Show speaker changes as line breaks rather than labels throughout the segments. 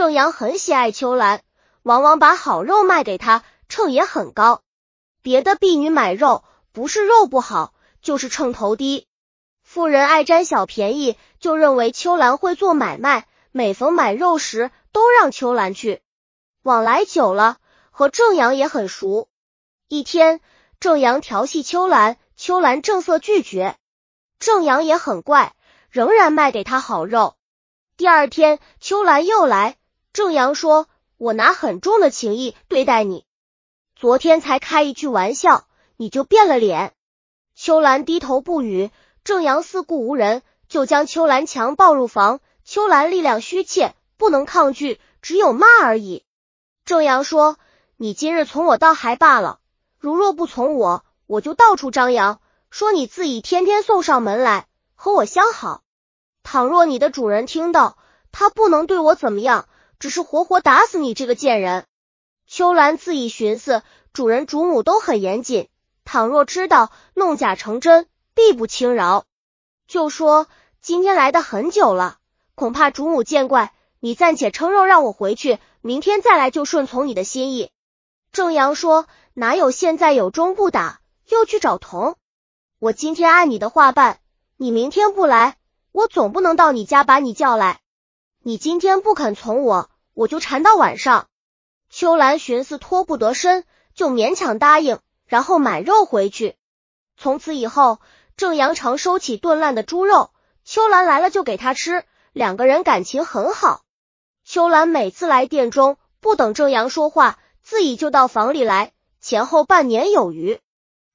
郑阳很喜爱秋兰，往往把好肉卖给他，秤也很高。别的婢女买肉，不是肉不好，就是秤头低。妇人爱占小便宜，就认为秋兰会做买卖，每逢买肉时都让秋兰去。往来久了，和郑阳也很熟。一天，郑阳调戏秋兰，秋兰正色拒绝，郑阳也很怪，仍然卖给他好肉。第二天，秋兰又来，郑阳说：“我拿很重的情义对待你，昨天才开一句玩笑，你就变了脸。”秋兰低头不语。郑阳四顾无人，就将秋兰强抱入房。秋兰力量虚怯，不能抗拒，只有骂而已。郑阳说：“你今日从我倒还罢了，如若不从我，我就到处张扬，说你自己天天送上门来和我相好。倘若你的主人听到，他不能对我怎么样，只是活活打死你这个贱人。”秋兰自己寻思，主人主母都很严谨，倘若知道弄假成真。必不轻饶，就说今天来的很久了，恐怕主母见怪，你暂且称肉让我回去，明天再来就顺从你的心意。郑阳说：“哪有现在有钟不打，又去找童？我今天按你的话办，你明天不来，我总不能到你家把你叫来。你今天不肯从我，我就缠到晚上。”秋兰寻思脱不得身，就勉强答应，然后买肉回去。从此以后。郑阳常收起炖烂的猪肉，秋兰来了就给他吃，两个人感情很好。秋兰每次来店中，不等郑阳说话，自己就到房里来，前后半年有余。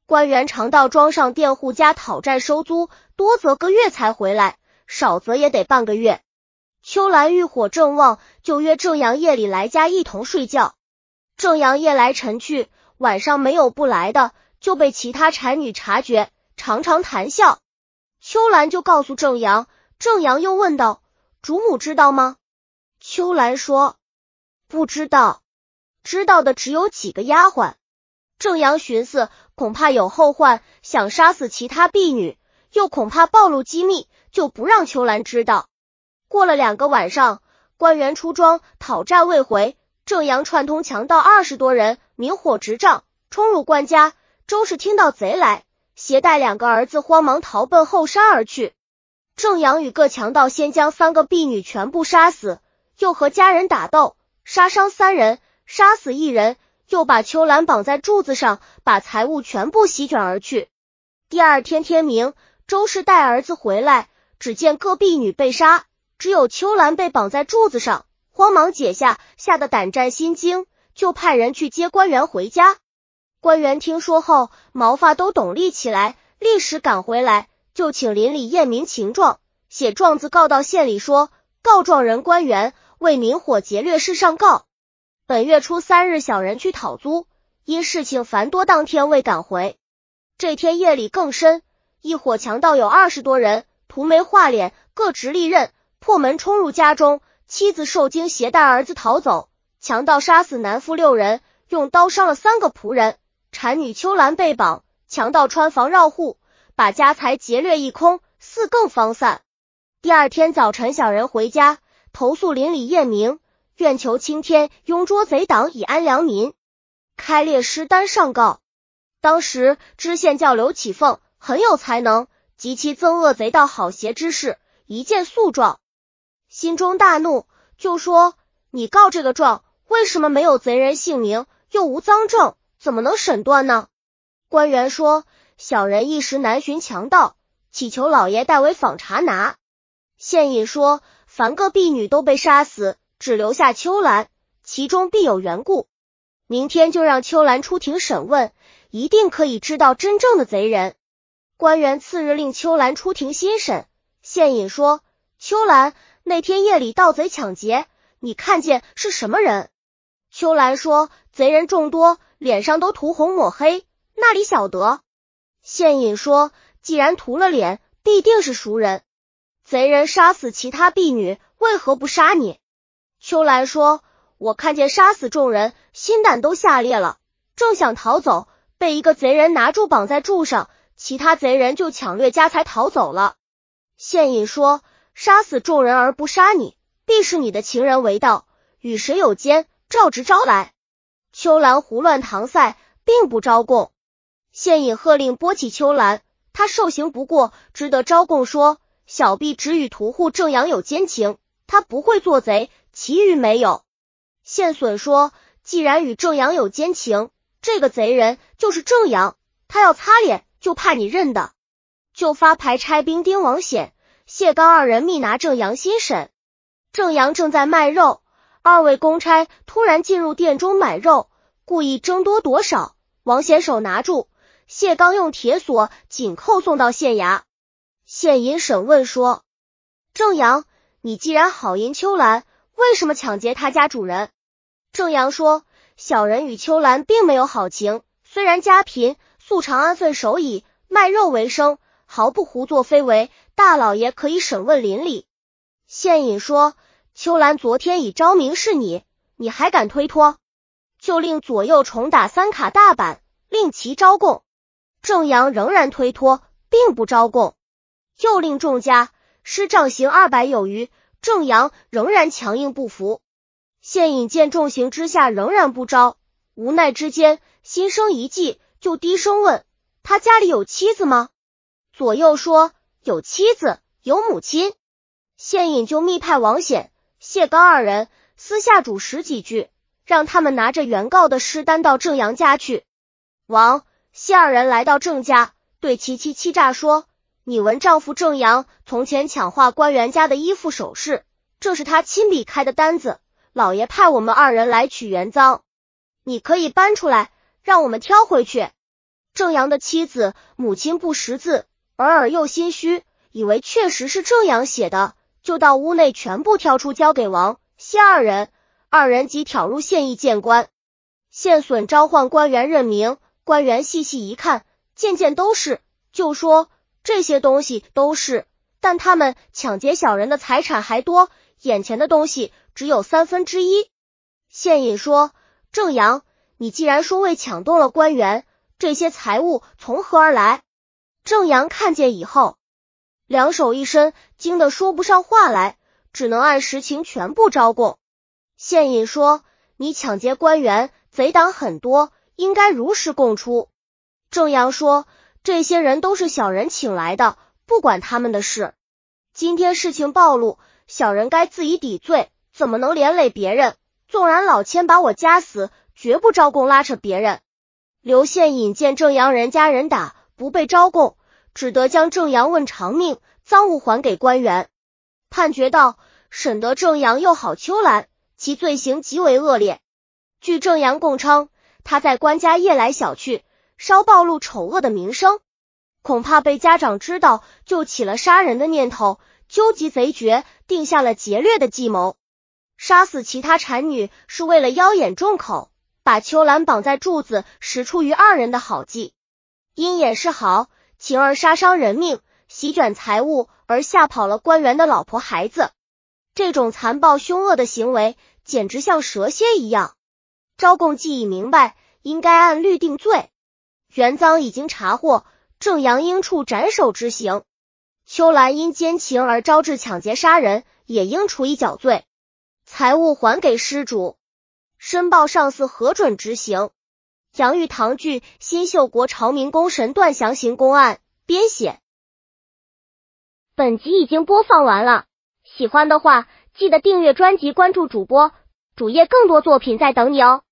官员常到庄上佃户家讨债收租，多则个月才回来，少则也得半个月。秋兰欲火正旺，就约郑阳夜里来家一同睡觉。郑阳夜来晨去，晚上没有不来的，就被其他产女察觉。常常谈笑，秋兰就告诉郑阳，郑阳又问道：“主母知道吗？”秋兰说：“不知道，知道的只有几个丫鬟。”郑阳寻思，恐怕有后患，想杀死其他婢女，又恐怕暴露机密，就不让秋兰知道。过了两个晚上，官员出庄讨债未回，郑阳串通强盗二十多人，明火执仗，冲入官家。周氏听到贼来。携带两个儿子，慌忙逃奔后山而去。郑阳与各强盗先将三个婢女全部杀死，又和家人打斗，杀伤三人，杀死一人，又把秋兰绑在柱子上，把财物全部席卷而去。第二天天明，周氏带儿子回来，只见各婢女被杀，只有秋兰被绑在柱子上，慌忙解下，吓得胆战心惊，就派人去接官员回家。官员听说后，毛发都抖立起来，立时赶回来，就请邻里验明情状，写状子告到县里，说告状人官员为明火劫掠事上告。本月初三日，小人去讨租，因事情繁多，当天未赶回。这天夜里更深，一伙强盗有二十多人，涂眉画脸，各执利刃，破门冲入家中，妻子受惊，携带儿子逃走。强盗杀死男妇六人，用刀伤了三个仆人。产女秋兰被绑，强盗穿房绕户，把家财劫掠一空，四更方散。第二天早晨，小人回家投诉邻里验明，愿求青天拥捉贼党，以安良民。开列诗单上告。当时知县叫刘启凤，很有才能，及其憎恶贼盗好邪之事，一见诉状，心中大怒，就说：“你告这个状，为什么没有贼人姓名，又无赃证？”怎么能审断呢？官员说：“小人一时难寻强盗，祈求老爷代为访查拿。”县尹说：“凡个婢女都被杀死，只留下秋兰，其中必有缘故。明天就让秋兰出庭审问，一定可以知道真正的贼人。”官员次日令秋兰出庭新审。县尹说：“秋兰那天夜里盗贼抢劫，你看见是什么人？”秋兰说：“贼人众多。”脸上都涂红抹黑，那里晓得？现隐说：“既然涂了脸，必定是熟人。贼人杀死其他婢女，为何不杀你？”秋兰说：“我看见杀死众人，心胆都下裂了，正想逃走，被一个贼人拿住，绑在柱上，其他贼人就抢掠家财逃走了。”现隐说：“杀死众人而不杀你，必是你的情人为盗。”与谁有奸，照直招来。秋兰胡乱搪塞，并不招供。现引喝令拨起秋兰，他受刑不过，只得招供说：小婢只与屠户正阳有奸情，他不会做贼，其余没有。现损说：既然与正阳有奸情，这个贼人就是正阳，他要擦脸，就怕你认的，就发牌差兵丁王显、谢刚二人密拿正阳新审。正阳正在卖肉，二位公差突然进入店中买肉，故意争多夺少。王显手拿住，谢刚用铁锁紧扣，送到县衙。县尹审问说：“正阳，你既然好淫秋兰，为什么抢劫他家主人？”正阳说：“小人与秋兰并没有好情，虽然家贫，素常安分守己，卖肉为生，毫不胡作非为。大老爷可以审问邻里。”县尹说。秋兰昨天已昭明是你，你还敢推脱？就令左右重打三卡大板，令其招供。正阳仍然推脱，并不招供。又令众家施杖刑二百有余。正阳仍然强硬不服。现引见重刑之下仍然不招，无奈之间心生一计，就低声问他家里有妻子吗？左右说有妻子，有母亲。现引就密派王显。谢刚二人私下主持几句，让他们拿着原告的尸单到郑阳家去。王谢二人来到郑家，对其妻欺诈说：“你闻丈夫郑阳从前抢化官员家的衣服首饰，这是他亲笔开的单子。老爷派我们二人来取原赃，你可以搬出来，让我们挑回去。”郑阳的妻子母亲不识字，尔尔又心虚，以为确实是郑阳写的。就到屋内，全部挑出，交给王谢二人。二人即挑入县邑见官。县损召唤官员认名，官员细细一看，件件都是，就说这些东西都是，但他们抢劫小人的财产还多，眼前的东西只有三分之一。县尹说：“正阳，你既然说未抢动了官员，这些财物从何而来？”正阳看见以后。两手一伸，惊得说不上话来，只能按实情全部招供。县尹说：“你抢劫官员，贼党很多，应该如实供出。”正阳说：“这些人都是小人请来的，不管他们的事。今天事情暴露，小人该自己抵罪，怎么能连累别人？纵然老千把我夹死，绝不招供拉扯别人。”刘县尹见正阳人家人打，不被招供。只得将正阳问偿命，赃物还给官员。判决道：审得正阳又好秋兰，其罪行极为恶劣。据正阳供称，他在官家夜来小去，稍暴露丑恶的名声，恐怕被家长知道，就起了杀人的念头，纠集贼绝，定下了劫掠的计谋。杀死其他产女是为了妖眼众口，把秋兰绑在柱子，实出于二人的好计。因眼是好。情而杀伤人命，席卷财物，而吓跑了官员的老婆孩子，这种残暴凶恶的行为，简直像蛇蝎一样。招供既已明白，应该按律定罪。原赃已经查获，正阳应处斩首之刑。秋兰因奸情而招致抢劫杀人，也应处以绞罪。财物还给失主，申报上司核准执行。杨玉堂剧《新秀国朝明宫神断详行公案》编写。本集已经播放完了，喜欢的话记得订阅专辑，关注主播主页，更多作品在等你哦。